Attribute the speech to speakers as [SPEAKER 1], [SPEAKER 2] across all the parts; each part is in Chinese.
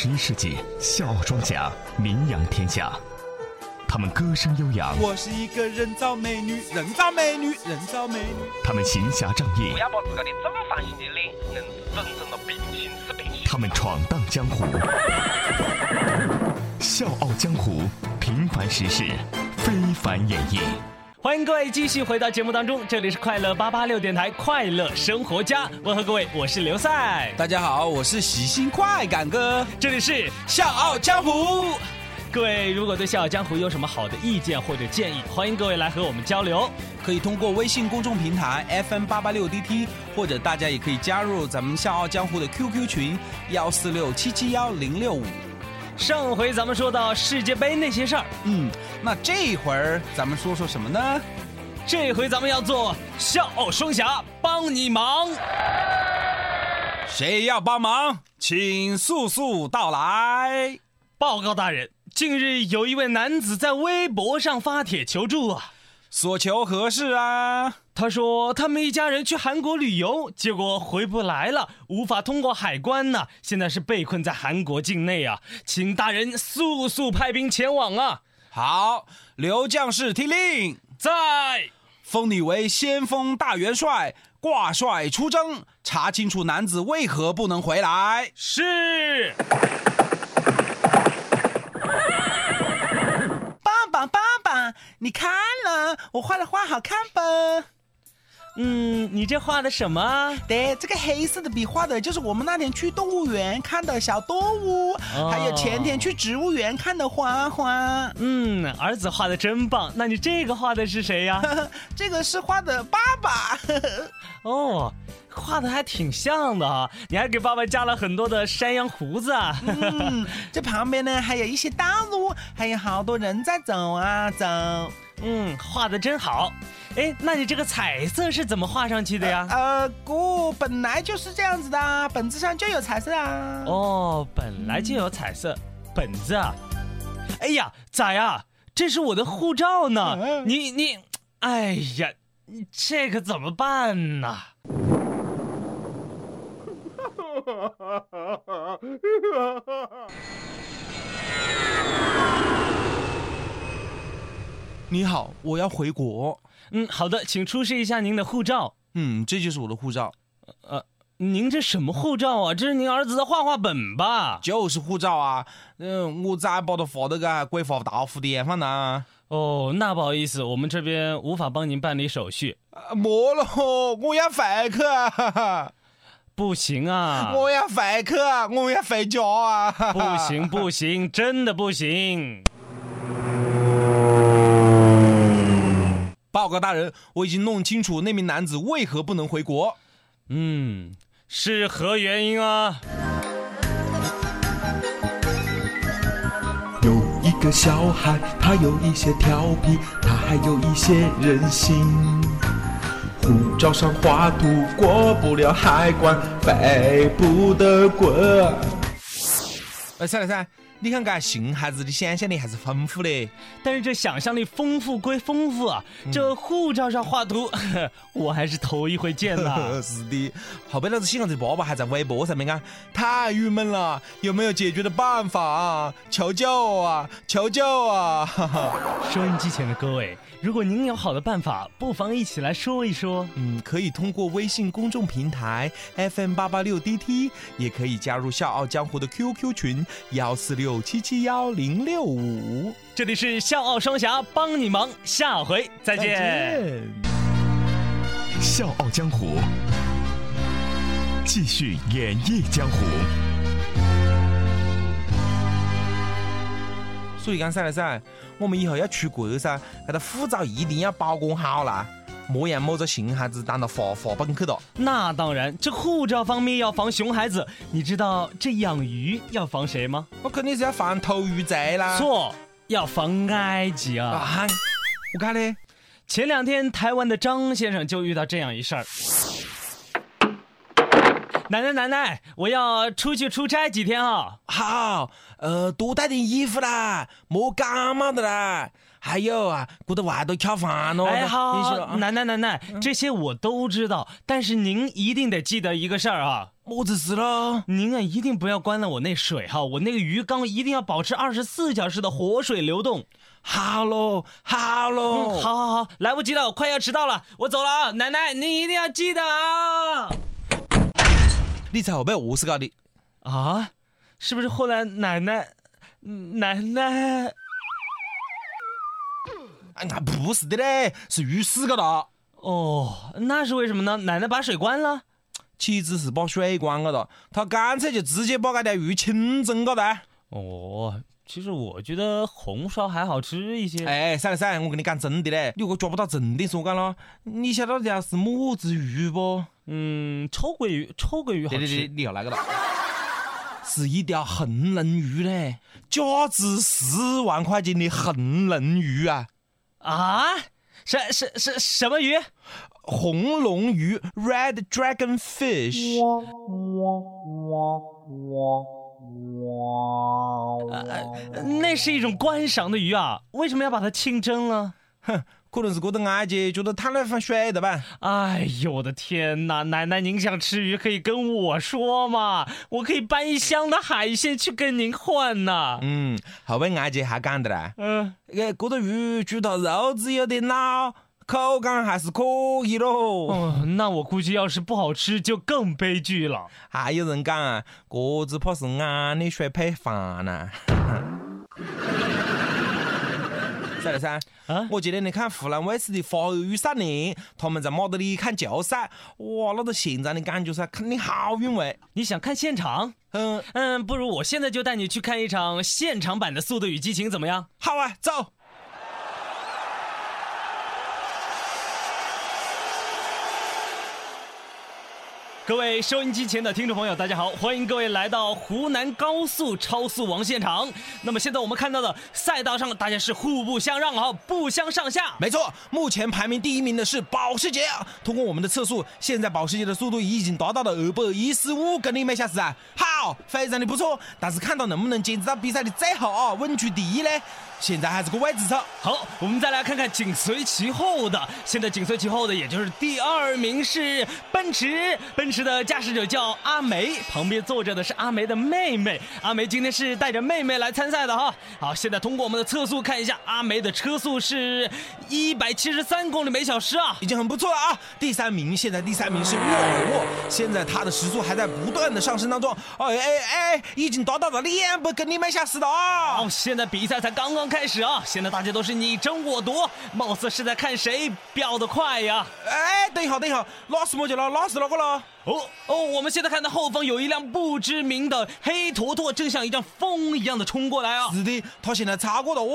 [SPEAKER 1] 十一世纪，笑傲庄稼名扬天下。他们歌声悠扬，
[SPEAKER 2] 我是一个人造美女，人造美女，人造美女。
[SPEAKER 1] 他们行侠仗义
[SPEAKER 3] 不，要把自个的正方形的脸硬是整成了平行四边形。
[SPEAKER 1] 他们闯荡江湖。笑傲江湖，平凡实事，非凡演绎。
[SPEAKER 4] 欢迎各位继续回到节目当中，这里是快乐八八六电台快乐生活家，问候各位，我是刘赛，
[SPEAKER 2] 大家好，我是喜新快感哥，
[SPEAKER 4] 这里是
[SPEAKER 2] 笑傲江湖。
[SPEAKER 4] 各位如果对《笑傲江湖》有什么好的意见或者建议，欢迎各位来和我们交流。
[SPEAKER 2] 可以通过微信公众平台 FM 八八六 DT，或者大家也可以加入咱们笑傲江湖的 QQ 群幺四六七七幺零六五。
[SPEAKER 4] 上回咱们说到世界杯那些事儿，
[SPEAKER 2] 嗯，那这会儿咱们说说什么呢？
[SPEAKER 4] 这回咱们要做笑傲双侠帮你忙。
[SPEAKER 2] 谁要帮忙，请速速到来。
[SPEAKER 4] 报告大人，近日有一位男子在微博上发帖求助啊。
[SPEAKER 2] 所求何事啊？
[SPEAKER 4] 他说他们一家人去韩国旅游，结果回不来了，无法通过海关呢，现在是被困在韩国境内啊，请大人速速派兵前往啊！
[SPEAKER 2] 好，刘将士听令，
[SPEAKER 4] 在。
[SPEAKER 2] 封你为先锋大元帅，挂帅出征，查清楚男子为何不能回来。
[SPEAKER 4] 是。
[SPEAKER 5] 爸爸，爸爸，你看了我画的画好看吧？
[SPEAKER 4] 嗯，你这画的什么？
[SPEAKER 5] 对，这个黑色的笔画的就是我们那天去动物园看的小动物，
[SPEAKER 4] 哦
[SPEAKER 5] 还有前天去植物园看的花花。
[SPEAKER 4] 嗯，儿子画的真棒。那你这个画的是谁呀？
[SPEAKER 5] 这个是画的爸爸，
[SPEAKER 4] 哦，画的还挺像的啊！你还给爸爸加了很多的山羊胡子啊！
[SPEAKER 5] 嗯，这旁边呢还有一些道路，还有好多人在走啊走。
[SPEAKER 4] 嗯，画的真好。哎，那你这个彩色是怎么画上去的呀？
[SPEAKER 5] 呃，姑本来就是这样子的啊，本子上就有彩色啊。
[SPEAKER 4] 哦，本来就有彩色本子啊！哎呀，咋呀？这是我的护照呢！
[SPEAKER 5] 嗯
[SPEAKER 4] 你你，哎呀，你这可怎么办呢？
[SPEAKER 2] 你好，我要回国。
[SPEAKER 4] 嗯，好的，请出示一下您的护照。
[SPEAKER 2] 嗯，这就是我的护照，呃
[SPEAKER 4] 您这什么护照啊？这是您儿子的画画本吧？
[SPEAKER 2] 就是护照啊。嗯，我咋把它发到个国发大福地方呢？
[SPEAKER 4] 哦，那不好意思，我们这边无法帮您办理手续。
[SPEAKER 2] 啊没了，我要回去啊！
[SPEAKER 4] 不行啊！
[SPEAKER 2] 我要回去啊！我要回家啊！
[SPEAKER 4] 不行不行，真的不行！
[SPEAKER 2] 报告大人，我已经弄清楚那名男子为何不能回国。
[SPEAKER 4] 嗯，是何原因啊？
[SPEAKER 6] 有一个小孩，他有一些调皮，他还有一些任性。护照上画图过不了海关，飞不得滚。
[SPEAKER 2] 哎，噻了噻，你看看熊孩子的想象力还是丰富的。
[SPEAKER 4] 但是这想象力丰富归丰富啊，这护照上画图，我还是头一回见呐。
[SPEAKER 2] 是的，后边老子喜欢这爸爸还在微博上面啊，太郁闷了，有没有解决的办法啊？求救啊！求救啊！哈哈。
[SPEAKER 4] 收音机前的各位，如果您有好的办法，不妨一起来说一说。
[SPEAKER 2] 嗯，可以通过微信公众平台 FM 八八六 DT，也可以加入笑傲江湖的 QQ 群幺四六七七幺零六五。
[SPEAKER 4] 这里是笑傲双侠帮你忙，下回再见。
[SPEAKER 1] 笑傲江湖，继续演绎江湖。
[SPEAKER 2] 所以讲噻了噻，我们以后要出国噻，那个护照一定要保管好啦，莫让某个熊孩子当到罚罚本去了。
[SPEAKER 4] 那当然，这护照方面要防熊孩子，你知道这养鱼要防谁吗？
[SPEAKER 2] 我肯定是要防偷鱼贼啦。
[SPEAKER 4] 错，要防埃及啊！
[SPEAKER 2] 啊！我看嘞，
[SPEAKER 4] 前两天台湾的张先生就遇到这样一事儿。奶奶奶奶，我要出去出差几天啊！
[SPEAKER 2] 好，呃，多带点衣服啦，莫感冒的啦。还有啊，过到外头吃饭咯。
[SPEAKER 4] 哎，好奶奶奶奶，这些我都知道，但是您一定得记得一个事儿啊。
[SPEAKER 2] 么子事咯？
[SPEAKER 4] 您啊，一定不要关了我那水哈，我那个鱼缸一定要保持二十四小时的活水流动。
[SPEAKER 2] 好喽，好喽。
[SPEAKER 4] 嗯，好，好，好，来不及了，我快要迟到了，我走了啊！奶奶，您一定要记得啊！
[SPEAKER 2] 你猜后背何是搞的？
[SPEAKER 4] 啊，是不是后来奶奶，嗯奶奶？
[SPEAKER 2] 哎呀，不是的嘞，是鱼死搞的。
[SPEAKER 4] 哦，那是为什么呢？奶奶把水关了。
[SPEAKER 2] 岂止是把水关了的，她干脆就直接把那条鱼清蒸了的。
[SPEAKER 4] 哦，其实我觉得红烧还好吃一些。
[SPEAKER 2] 哎，算了算了，我跟你讲真的嘞，你如果抓不到真的说干了，你晓得这条是么子鱼不？
[SPEAKER 4] 嗯，臭鳜鱼，臭鳜鱼好
[SPEAKER 2] 对对对，你又那个了。是一条横棱鱼嘞，价值十万块钱的横棱鱼啊！
[SPEAKER 4] 啊？什什什什么鱼？
[SPEAKER 2] 红龙鱼 （Red Dragon Fish）。
[SPEAKER 4] 那是一种观赏的鱼啊，为什么要把它清蒸了？
[SPEAKER 2] 哼，可能是觉得阿姐觉得贪了番水的吧。
[SPEAKER 4] 哎呦我的天哪！奶奶，您想吃鱼可以跟我说嘛，我可以搬一箱的海鲜去跟您换呐。
[SPEAKER 2] 嗯，后边阿姐还讲的嘞，
[SPEAKER 4] 嗯，
[SPEAKER 2] 呃，这个鱼煮到肉质有点老，口感还是可以咯。
[SPEAKER 4] 哦，那我估计要是不好吃就更悲剧了。
[SPEAKER 2] 还有人讲啊，这只怕是俺的水配饭呢。赛了噻，
[SPEAKER 4] 啊
[SPEAKER 2] 我今天你看湖南卫视的《花儿与少年》，他们在马德里看球赛，哇，那个现场的感觉噻，肯定好韵味。
[SPEAKER 4] 你想看现场？
[SPEAKER 2] 嗯，
[SPEAKER 4] 嗯，不如我现在就带你去看一场现场版的《速度与激情》，怎么样？
[SPEAKER 2] 好啊，走。
[SPEAKER 4] 各位收音机前的听众朋友，大家好，欢迎各位来到湖南高速超速王现场。那么现在我们看到的赛道上，大家是互不相让啊，不相上下。
[SPEAKER 2] 没错，目前排名第一名的是保时捷。通过我们的测速，现在保时捷的速度已经达到了二百一十五公里每小时啊，哈好，非常的不错。但是看到能不能坚持到比赛的最后啊，稳居第一呢？现在还是个未知数。
[SPEAKER 4] 好，我们再来看看紧随其后的，现在紧随其后的，也就是第二名是奔驰，奔驰的驾驶者叫阿梅，旁边坐着的是阿梅的妹妹。阿梅今天是带着妹妹来参赛的哈。好，现在通过我们的测速看一下，阿梅的车速是一百七十三公里每小时啊。
[SPEAKER 2] 已经很不错了啊！第三名，现在第三名是沃尔沃，现在它的时速还在不断的上升当中。哎哎哎，已经达到了两百公里每小时了啊！
[SPEAKER 4] 好，现在比赛才刚刚开始啊！现在大家都是你争我夺，貌似是在看谁飙得快呀。
[SPEAKER 2] 哎，等一下，等一下，那是么子了？那是哪个了？
[SPEAKER 4] 哦哦，我们现在看到后方有一辆不知名的黑坨坨，正像一阵风一样的冲过来啊！
[SPEAKER 2] 是的，他现在超过了哦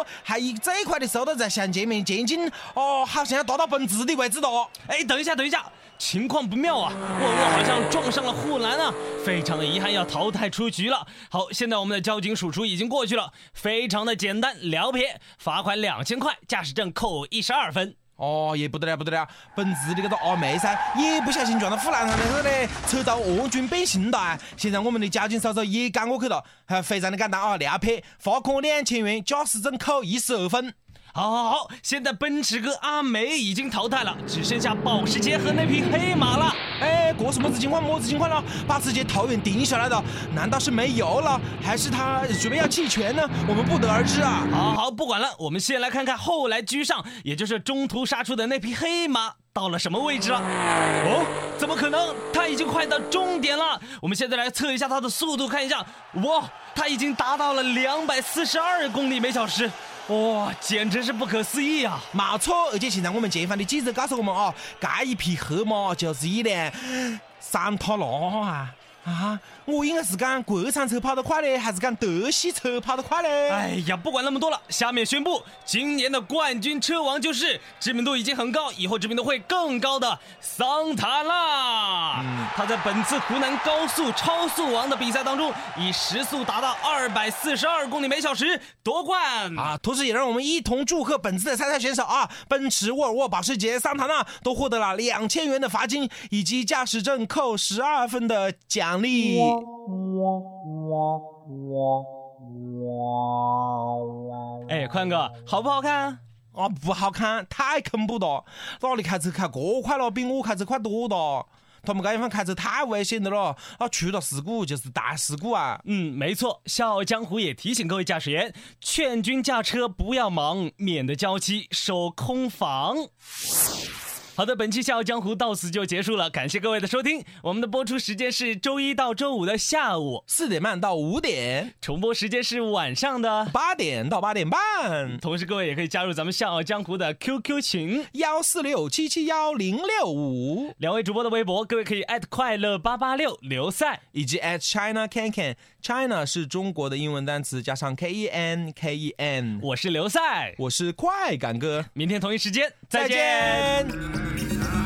[SPEAKER 2] 哦，还以最快的速度在向前面前进，哦，好像要达到奔驰的位置了。
[SPEAKER 4] 哎，等一下，等一下，情况不妙啊！沃尔沃好像撞上了护栏啊，非常的遗憾，要淘汰出局了。好，现在我们的交警叔叔已经过去了，非常的简单了撇，罚款两千块，驾驶证扣一十二分。
[SPEAKER 2] 哦，也不得了，不得了！奔驰的这个阿梅噻，也不小心撞到护栏上面去嘞，扯到恶军变形了！现在我们的交警叔叔也赶过去了，还非常的简单啊，了撇，罚款两千元，驾驶证扣一十二分。
[SPEAKER 4] 好，好，好！现在奔驰哥阿梅已经淘汰了，只剩下保时捷和那匹黑马了。
[SPEAKER 2] 哎，这是么子情况？么子情况了？保时捷头远顶下来的，难道是没油了，还是他准备要弃权呢？我们不得而知啊！
[SPEAKER 4] 好好，不管了，我们先来看看后来居上，也就是中途杀出的那匹黑马到了什么位置了。哦，怎么可能？它已经快到终点了。我们现在来测一下它的速度，看一下，哇，它已经达到了两百四十二公里每小时。哇，简直是不可思议啊！
[SPEAKER 2] 没错，而且现在我们前方的记者告诉我们啊，这一匹黑马就是一辆桑塔纳啊啊！我应该是讲国产车跑得快嘞，还是讲德系车跑得快嘞？
[SPEAKER 4] 哎呀，不管那么多了，下面宣布今年的冠军车王就是知名度已经很高，以后知名度会更高的桑塔纳。他在本次湖南高速超速王的比赛当中，以时速达到二百四十二公里每小时夺冠。
[SPEAKER 2] 啊，同时也让我们一同祝贺本次的参赛选手啊，奔驰、沃尔沃、保时捷、桑塔纳都获得了两千元的罚金以及驾驶证扣十二分的奖励。
[SPEAKER 4] 哎，宽哥，好不好看？
[SPEAKER 2] 啊，不好看，太恐怖了！哪里开车开这快了，比我开车快多了。他们这地方开车太危险的了，啊，出了事故就是大事故啊！
[SPEAKER 4] 嗯，没错，笑傲江湖也提醒各位驾驶员，劝君驾车不要忙，免得娇妻守空房。好的，本期《笑傲江湖》到此就结束了，感谢各位的收听。我们的播出时间是周一到周五的下午
[SPEAKER 2] 四点半到五点，
[SPEAKER 4] 重播时间是晚上的
[SPEAKER 2] 八点到八点半。
[SPEAKER 4] 同时，各位也可以加入咱们《笑傲江湖》的 QQ 群
[SPEAKER 2] 幺四六七七幺零六五，
[SPEAKER 4] 两位主播的微博，各位可以艾特快乐八八六刘赛，
[SPEAKER 2] 以及 at China Can Can。China 是中国的英文单词，加上 K E N K E N。
[SPEAKER 4] 我是刘赛，
[SPEAKER 2] 我是快感哥，
[SPEAKER 4] 明天同一时间再见。
[SPEAKER 7] Yeah.